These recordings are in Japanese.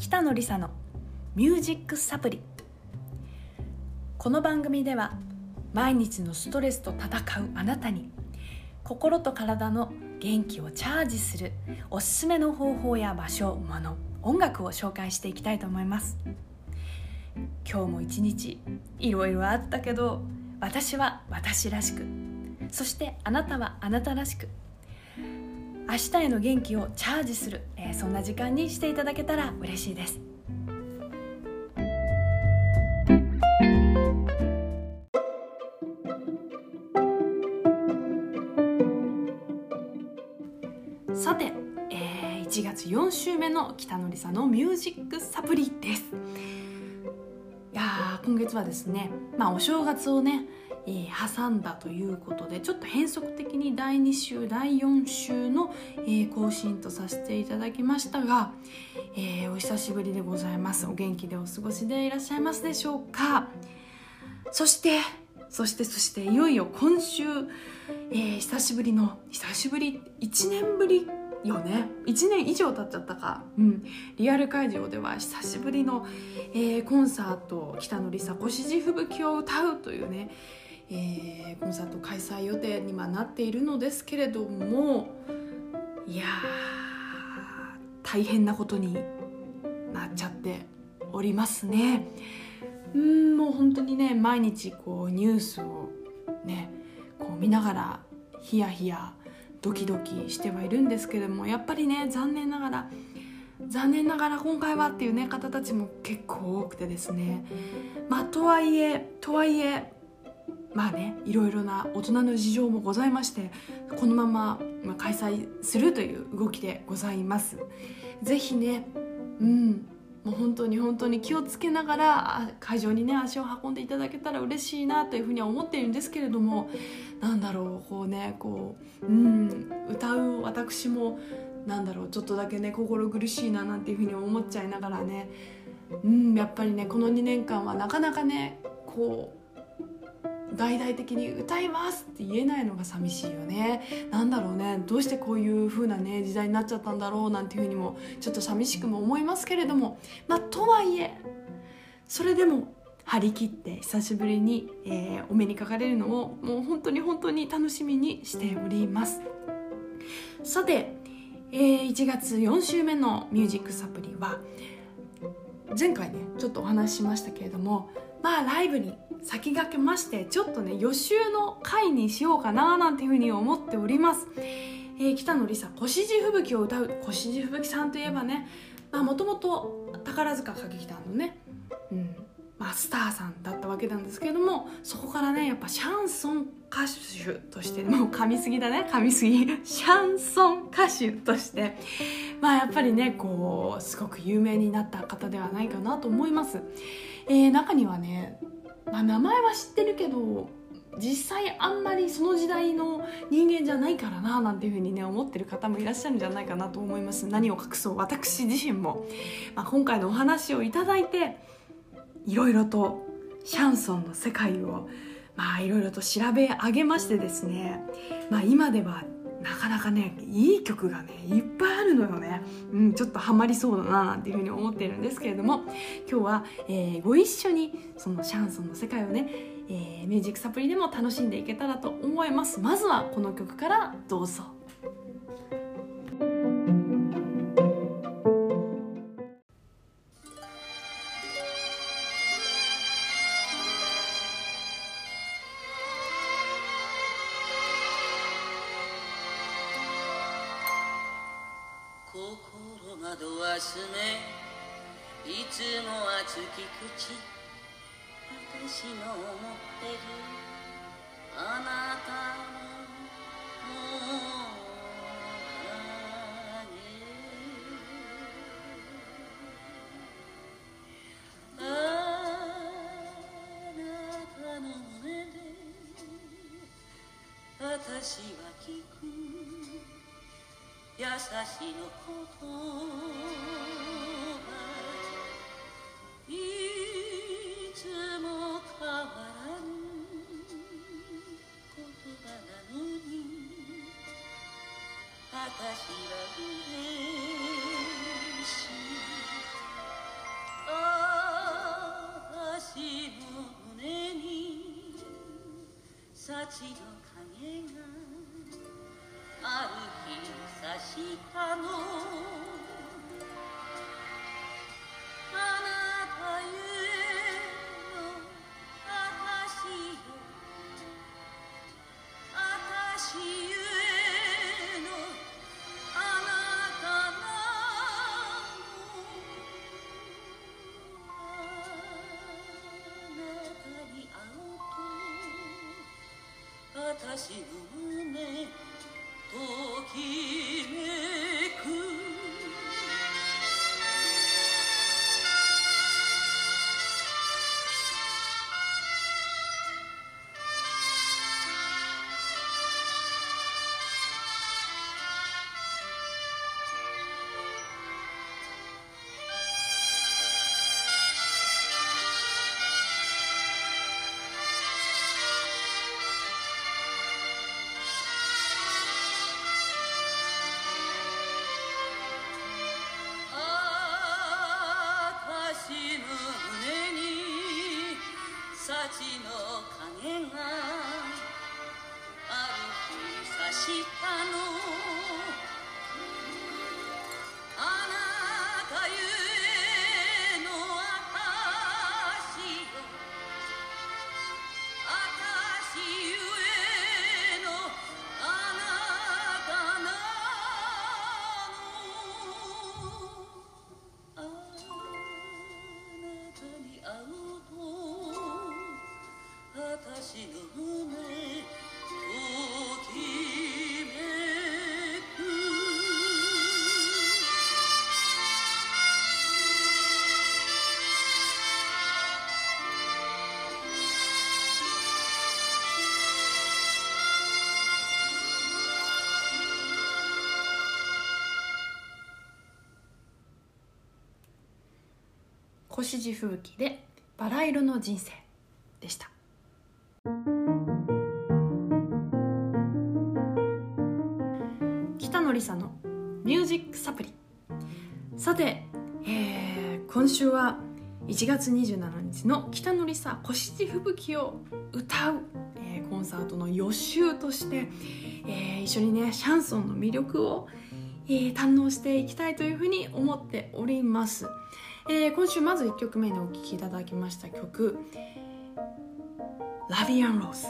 北野梨沙のミュージックサプリ。この番組では毎日のストレスと戦うあなたに心と体の元気をチャージするおすすめの方法や場所物音楽を紹介していきたいと思います。今日も一日いろいろあったけど私は私らしくそしてあなたはあなたらしく明日への元気をチャージする、え、そんな時間にしていただけたら嬉しいです。さて、えー、1月4週目の北野梨沙のミュージックサプリです。いや今月はですねまあお正月をねえー、挟んだということでちょっと変則的に第2週第4週の、えー、更新とさせていただきましたが、えー、お久しぶりでございます。お元気でお過ごしでいらっしゃいますでしょうか？そしてそしてそしていよいよ今週、えー、久しぶりの久しぶり1年ぶりよね？1年以上経っちゃったか、うん、リアル会場では久しぶりの、えー、コンサート北野梨沙越路吹雪を歌うというねえー、コンサート開催予定にはなっているのですけれどもいや大変なことになっちゃっておりますね。うんもう本当にね毎日こうニュースをねこう見ながらヒヤヒヤドキドキしてはいるんですけれどもやっぱりね残念ながら残念ながら今回はっていうね方たちも結構多くてですねまあとはいえとはいえまあねいろいろな大人の事情もございましてこのまま開催するという動きでございます。ぜひねうんもう本当に本当に気をつけながら会場にね足を運んでいただけたら嬉しいなというふうには思っているんですけれどもなんだろうこうねこううん歌う私もなんだろうちょっとだけね心苦しいななんていうふうに思っちゃいながらねうんやっぱりねこの2年間はなかなかねこう大々的に歌いますって言えないのが寂しいよね。なんだろうね。どうしてこういう風なね時代になっちゃったんだろうなんていうふうにもちょっと寂しくも思いますけれども。まあとはいえそれでも張り切って久しぶりに、えー、お目にかかれるのをもう本当に本当に楽しみにしております。さて、えー、1月4週目のミュージックサプリは前回ねちょっとお話ししましたけれどもまあライブに先駆けましてちょっとね予習の回にしようかななんていうふうに思っております、えー、北野梨沙「越路吹雪」を歌う越路吹雪さんといえばねもともと宝塚歌劇団のね、うんまあ、スターさんだったわけなんですけれどもそこからねやっぱシャンソン歌手としてもう噛みすぎだね。噛みすぎ。シャンソン歌手として。まあやっぱりねこうすごく有名になった方ではないかなと思います、えー、中にはねまあ、名前は知ってるけど実際あんまりその時代の人間じゃないからななんていうふうにね思ってる方もいらっしゃるんじゃないかなと思います。何を隠そう私自身も、まあ、今回のお話をいただいていろいろとシャンソンの世界をまあいろいろと調べ上げましてですね、まあ、今ではなかなかねいい曲がねいっぱいあるのよね、うん、ちょっとハマりそうだななんていうふうに思ってるんですけれども。今日は、えー、ご一緒にそのシャンソンの世界をね、えー、ミュージックサプリでも楽しんでいけたらと思います。まずはこの曲からどうぞ。私は聞く。優しの言葉いつも変わらぬ言葉なのに。私はう越路吹雪でバラ色の人生でした。北野梨沙のミュージックサプリ。さて、えー今週は1月27日の北野梨沙越路吹雪を歌う、えーコンサートの予習として、えー一緒にねシャンソンの魅力を、えー堪能していきたいというふうに思っております。えー今週まず1曲目にお聴きいただきました曲「ラビアン・ローズ」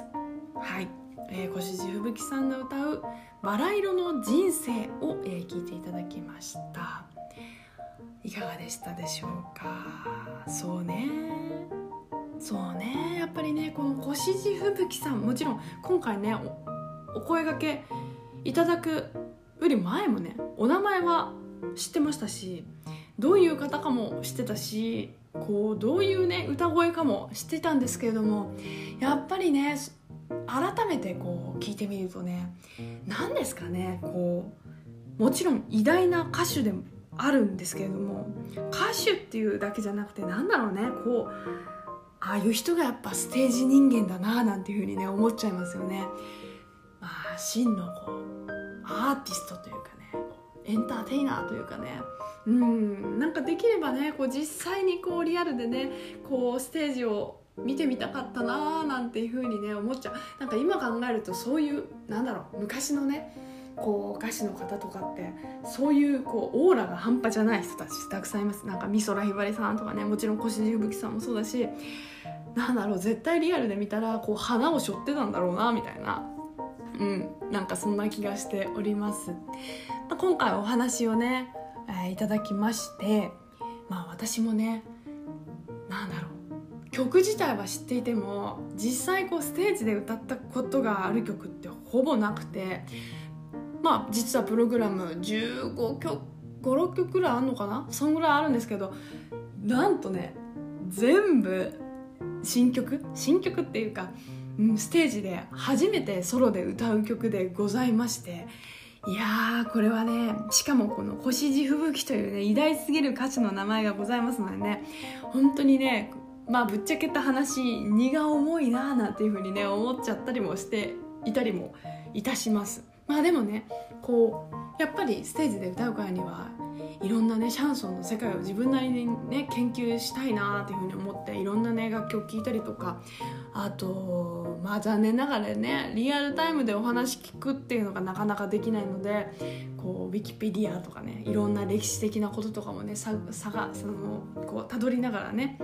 はい、えー、越路吹雪さんが歌う「バラ色の人生を」えー聞いていただきました。いかがでしたでしょうか？そうね。そうね。やっぱりねこの越路吹雪さんもちろん今回ねおお声がけいただくより前もねお名前は知ってましたしどういう方かも知ってたしこうどういうね歌声かも知ってたんですけれどもやっぱりね改めてこう聞いてみるとね何ですかねこうもちろん偉大な歌手でもあるんですけれども歌手っていうだけじゃなくてなんだろうねこうああいう人がやっぱステージ人間だななんていうふうにね思っちゃいますよね。まあ真のこうアーティストというかねエンターテイナーというかねうんなんかできればねこう実際にこうリアルでねこうステージを見てみたかったなーなんていう風にね思っちゃう。なんか今考えるとそういうなんだろう昔のねこう歌手の方とかってそういうこうオーラが半端じゃない人たちたくさんいます。なんか美空ひばりさんとかねもちろん越路吹雪さんもそうだしなんだろう絶対リアルで見たらこう花を背負ってたんだろうなみたいな。うんなんかそんな気がしております、まあ、今回お話をね、えいただきましてまあ私もねなんだろう曲自体は知っていても実際こうステージで歌ったことがある曲ってほぼなくてまあ実はプログラム15曲56曲ぐらいあるのかなそんぐらいあるんですけどなんとね全部新曲新曲っていうか、うん、ステージで初めてソロで歌う曲でございましていやーこれはねしかもこの星地吹雪というね偉大すぎる歌手の名前がございますのでね本当にねまあぶっちゃけた話荷が重いなーなんていうふうにね思っちゃったりもしていたりもいたします。まあでもねこうやっぱりステージで歌うからにはいろんなねシャンソンの世界を自分なりにね研究したいなっていうふうに思っていろんなね楽曲聴いたりとかあとまあ残念ながらねリアルタイムでお話聞くっていうのがなかなかできないのでこうウィキペディアとかねいろんな歴史的なこととかもねささがそのこう辿りながらね、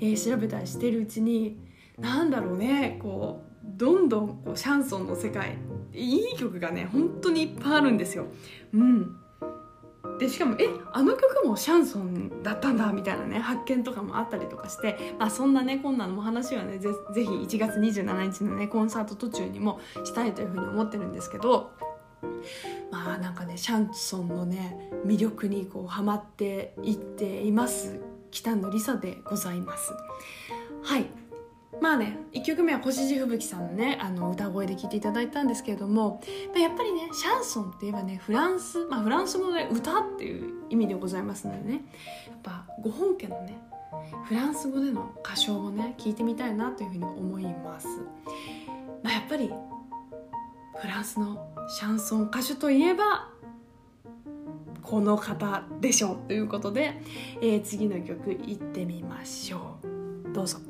えー、調べたりしてるうちになんだろうねこうどんどんこうシャンソンの世界いい曲がね本当にいっぱいあるんですよ。うんでしかもえあの曲もシャンソンだったんだみたいなね発見とかもあったりとかして、まあ、そんなねこんなのも話はねぜぜひ1月27日のねコンサート途中にもしたいというふうに思ってるんですけどまあなんかねシャンソンのね魅力にこうハマっていっています北野梨沙でございます。はいまあね1曲目は越路吹雪さんのねあの歌声で聴いていただいたんですけれどもやっぱりねシャンソンって言えばねフランス、まあ、フランス語で歌っていう意味でございますのでねやっぱご本家のねフランス語での歌唱をね聞いてみたいなというふうに思います、まあ、やっぱりフランスのシャンソン歌手といえばこの方でしょうということで、えー、次の曲いってみましょうどうぞ。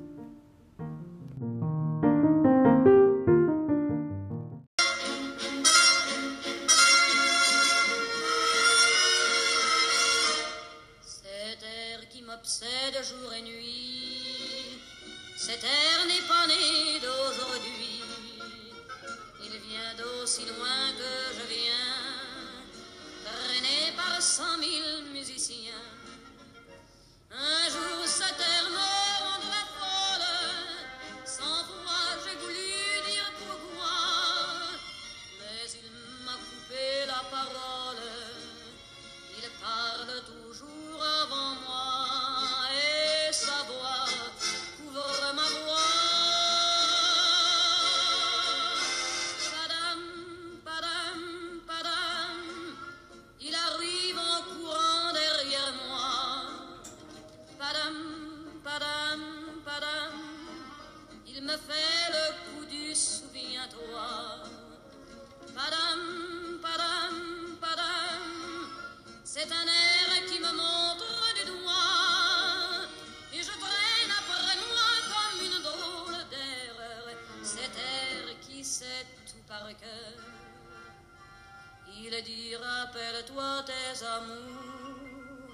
Il dit rappelle-toi tes amours,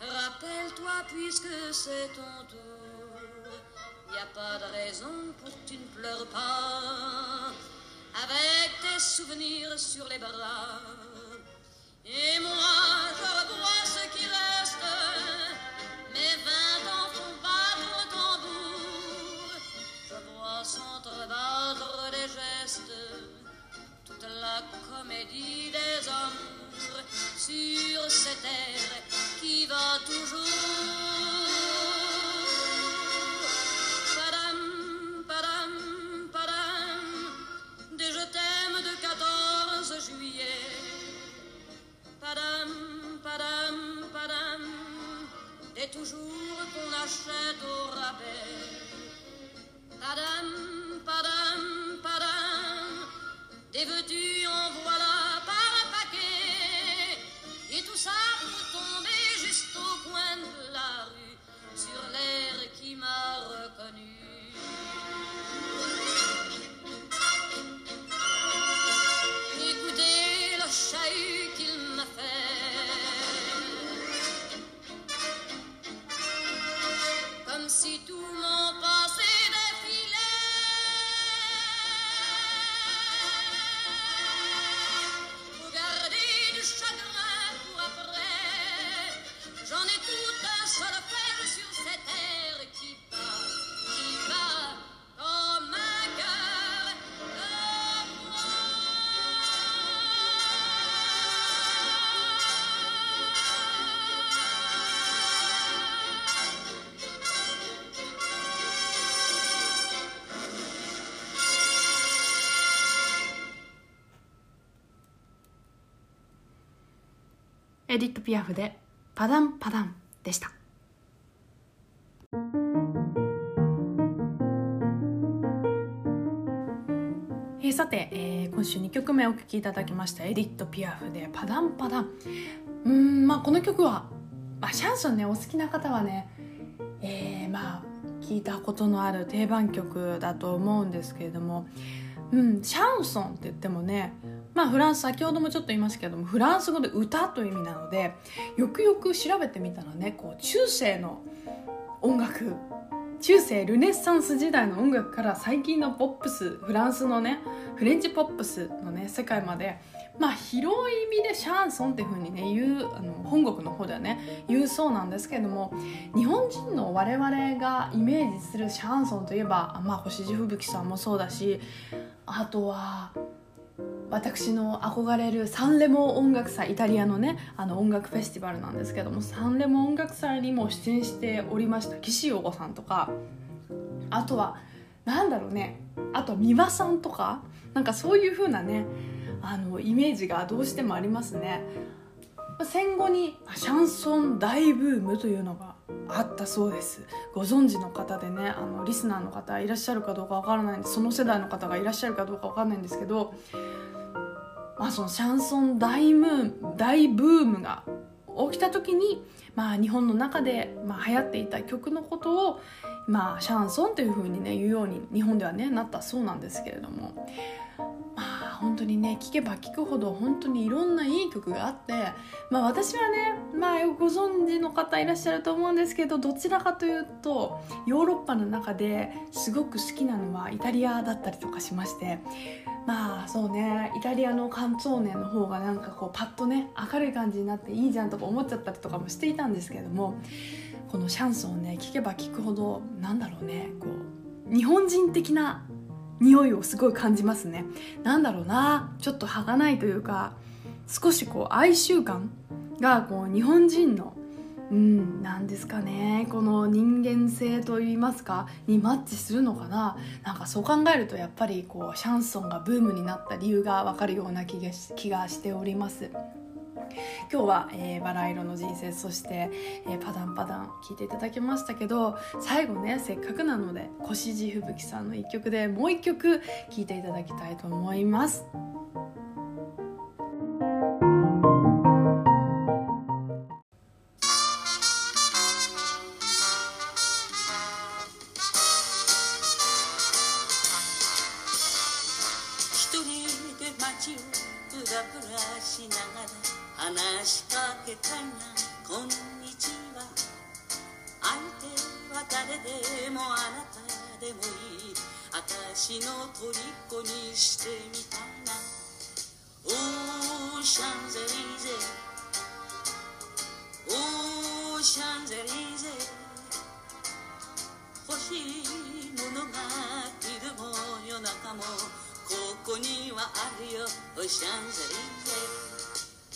rappelle-toi puisque c'est ton tour. Y a pas de raison pour que tu ne pleures pas, avec tes souvenirs sur les bras. Et moi, je revois comédie des amours sur cette terre qui va toujours. エディット・ピアフで「パダンパダン」でした。えー、さて、えー、今週2曲目お聴きいただきましたエディット・ピアフで「パダンパダン」うんまあこの曲は、まあ、シャンソンねお好きな方はね、えー、まあ聞いたことのある定番曲だと思うんですけれども、うん、シャンソンって言ってもねまあフランス先ほどもちょっと言いましたけどもフランス語で歌という意味なのでよくよく調べてみたらねこう中世の音楽中世ルネッサンス時代の音楽から最近のポップスフランスのねフレンチポップスのね世界までまあ広い意味でシャンソンっていうふうにね言うあの本国の方ではね言うそうなんですけれども日本人の我々がイメージするシャンソンといえば、まあ、星地吹雪さんもそうだしあとは私の憧れるサンレモ音楽祭イタリアのねあの音楽フェスティバルなんですけどもサンレモ音楽祭にも出演しておりました岸陽子さんとかあとはなんだろうねあと三輪さんとかなんかそういう風なねあのイメージがどうしてもありますね。戦後にシャンソン大ブームというのがあったそうです。ご存知の方でねあのリスナーの方いらっしゃるかどうかわからないんでその世代の方がいらっしゃるかどうかわかんないんですけど、まあ、そのシャンソン大ムー大ブームが起きた時に、まあ、日本の中で、まあ、流行っていた曲のことを、まあ、シャンソンというふうにね言うように日本ではねなったそうなんですけれども。まあ本当にね聴けば聴くほど本当にいろんないい曲があって、まあ、私はね、まあ、ご存知の方いらっしゃると思うんですけどどちらかというとヨーロッパの中ですごく好きなのはイタリアだったりとかしまして。まあそうねイタリアのカンツォーネの方がなんかこうパッとね明るい感じになっていいじゃんとか思っちゃったりとかもしていたんですけれどもこのシャンソンをね聴けば聴くほどなんだろうねこう日本人的な匂いをすごい感じますね。なんだろうなちょっと儚いというか少しこう哀愁感がこう日本人のうんなんですかねこの人間性といいますかにマッチするのかな。なんかそう考えるとやっぱりこうシャンソンがブームになった理由がわかるような気が気がしております。今日は、えー、バラ色の人生そして、えー、パダンパダン聞いていただきましたけど最後ねせっかくなので越路吹雪さんの一曲でもう一曲聴いていただきたいと思います。よシャンゼリゼ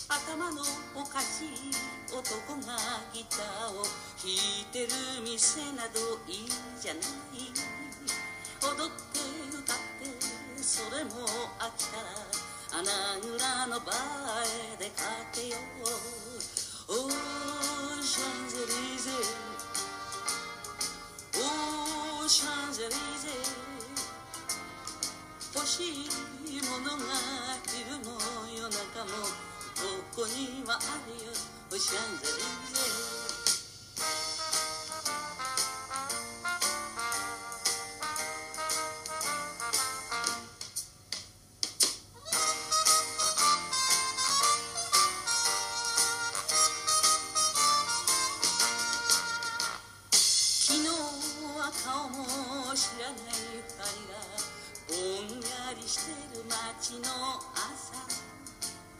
頭のおかしい男がギターを弾いてる店などいいじゃない踊って歌ってそれも飽きたら穴蔵のバーへ出かけようオー。シャンゼリゼオーシャンゼリゼ欲しいものが昼も夜中もどこにはあるよ。おしゃンの朝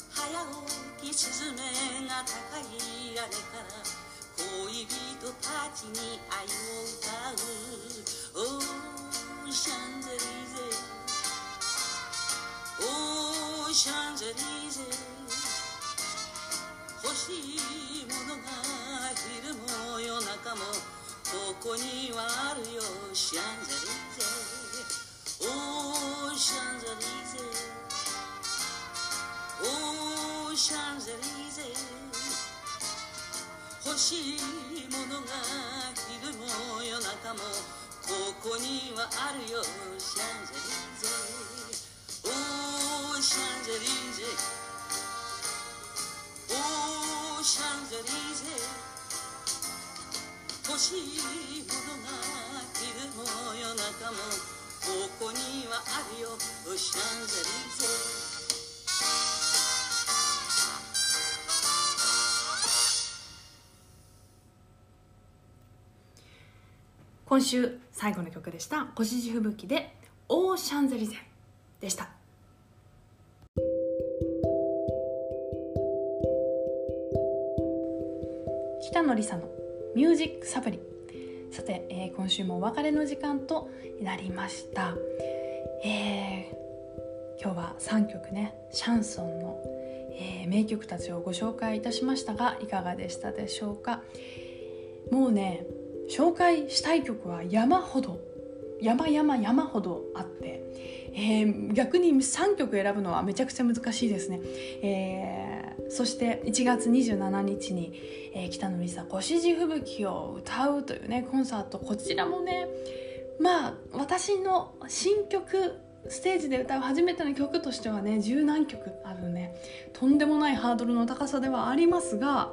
早起きスズメが高いあれから恋人たちに愛を歌うオーシャンゼリゼオーシャンゼリゼ欲しいものが昼も夜中もここにはあるよシャンゼリゼオーシャンゼリゼ。オーシャンゼリーゼ欲しいものが昼も夜中もここにはあるよ。シャンゼリーゼおーシャンゼリーゼおーシャンゼリーゼ欲しいものが昼も夜中もここにはあるよ。シャンゼリーゼ今週最後の曲でした「星地吹雪」で「オーシャンゼリゼ」でした。北野梨沙の「ミュージックサプリ」さて、えー今週もお別れの時間となりました、えー今日は3曲ねシャンソンの、えー名曲たちをご紹介いたしましたがいかがでしたでしょうか？もうね紹介したい曲は山ほど山山山ほどあって、えー逆に3曲選ぶのはめちゃくちゃ難しいですね、えーそして1月27日に、えー北野美沙「越路吹雪」を歌うというねコンサート。こちらもねまあ私の新曲ステージで歌う初めての曲としてはね十何曲あるね。とんでもないハードルの高さではありますが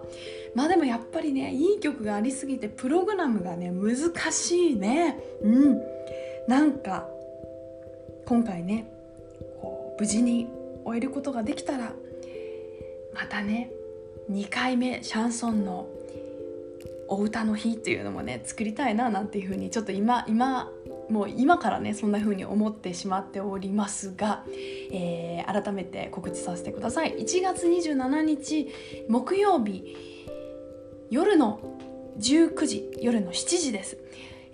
まあでもやっぱりねいい曲がありすぎてプログラムがね難しいね。うん。なんか今回ねこう無事に終えることができたらまたね2回目シャンソンのお歌の日っていうのもね作りたいななんていうふうにちょっと今今もう今からねそんな風に思ってしまっておりますが、えー改めて告知させてください。1月27日木曜日夜の19時夜の7時です、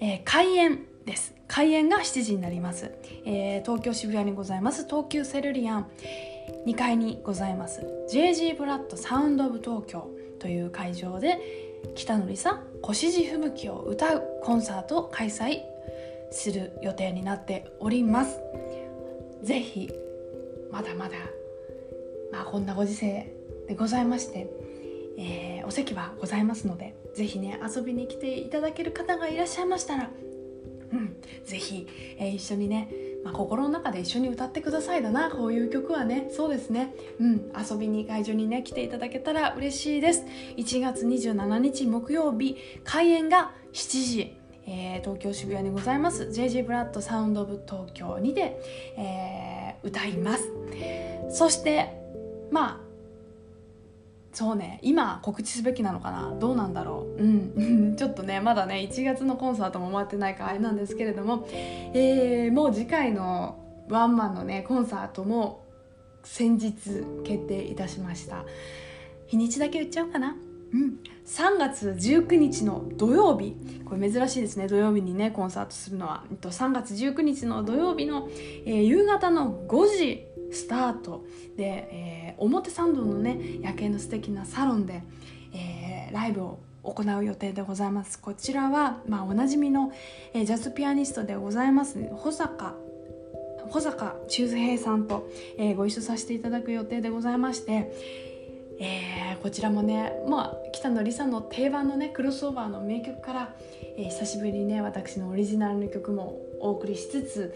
えー開演です。開演が7時になります、えー東京渋谷にございます。東急セルリアン2階にございます。JG ブラッドサウンドオブ東京という会場で北野梨沙越路吹雪を歌うコンサートを開催する予定になっております。ぜひまだまだまあこんなご時世でございまして、えーお席はございますのでぜひね遊びに来ていただける方がいらっしゃいましたらうんぜひ、えー一緒にねまあ、心の中で一緒に歌ってくださいだなこういう曲はね。そうですね。うん遊びに会場にね来ていただけたら嬉しいです。1月27日木曜日開演が7時。えー東京渋谷にございます。JG ブラッドサウンドオブ東京にて、えー歌います。そしてまあそうね今告知すべきなのかな？どうなんだろう？うん。ちょっとねまだね1月のコンサートも終わってないからあれなんですけれども、えーもう次回のワンマンのねコンサートも先日決定いたしました。日にちだけ言っちゃおうかな。うん。3月19日の土曜日。これ珍しいですね。土曜日にねコンサートするのは。3月19日の土曜日の、えー夕方の5時スタート。で、えー表参道のね夜景の素敵なサロンで、えーライブを行う予定でございます。こちらは、まあ、おなじみの、えージャズピアニストでございます保坂保坂忠平さんと、えーご一緒させていただく予定でございまして、えーこちらもね、まあ、北野梨沙の定番のねクロスオーバーの名曲から、えー久しぶりにね私のオリジナルの曲もお送りしつつ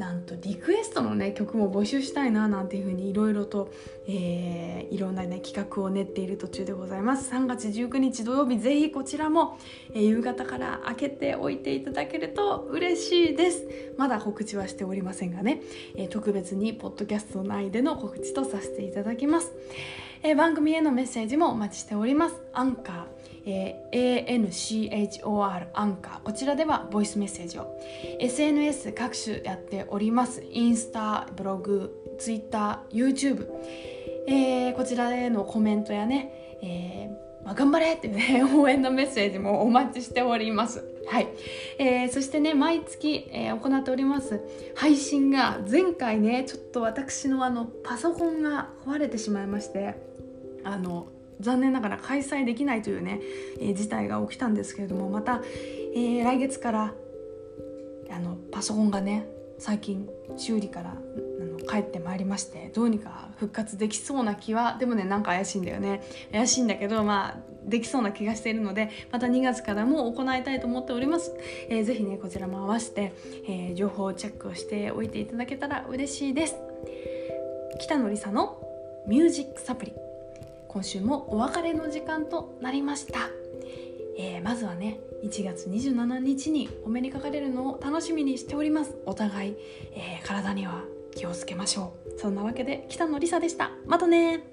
なんとリクエストのね曲も募集したいななんていうふうにいろいろと、えーいろんなね企画を練っている途中でございます。3月19日土曜日ぜひこちらも、えー夕方から開けておいていただけると嬉しいです。まだ告知はしておりませんがね、えー特別にポッドキャスト内での告知とさせていただきます、え番組へのメッセージもお待ちしております。アンカーえー ANCHOR アンカーこちらではボイスメッセージを。SNS 各種やっております。インスタブログツイッター YouTube、えーこちらへのコメントやね、えーまあ、頑張れってね 応援のメッセージもお待ちしております。はい、えーそしてね毎月、えー行っております配信が前回ねちょっと私のあのパソコンが壊れてしまいましてあの残念ながら開催できないというね、えー事態が起きたんですけれどもまた、えー来月からあのパソコンがね最近修理からあの帰ってまいりましてどうにか復活できそうな気はでもねなんか怪しいんだよね。怪しいんだけどまあできそうな気がしているのでまた2月からも行いたいと思っております、えーぜねこちらも合わせて、えー情報をチェックをしておいていただけたら嬉しいです。北野梨沙のミュージックサプリ。今週もお別れの時間となりました。えー、まずはね1月27日にお目にかかれるのを楽しみにしております。お互い、えー、体には気をつけましょう。そんなわけで北野りさでした。またね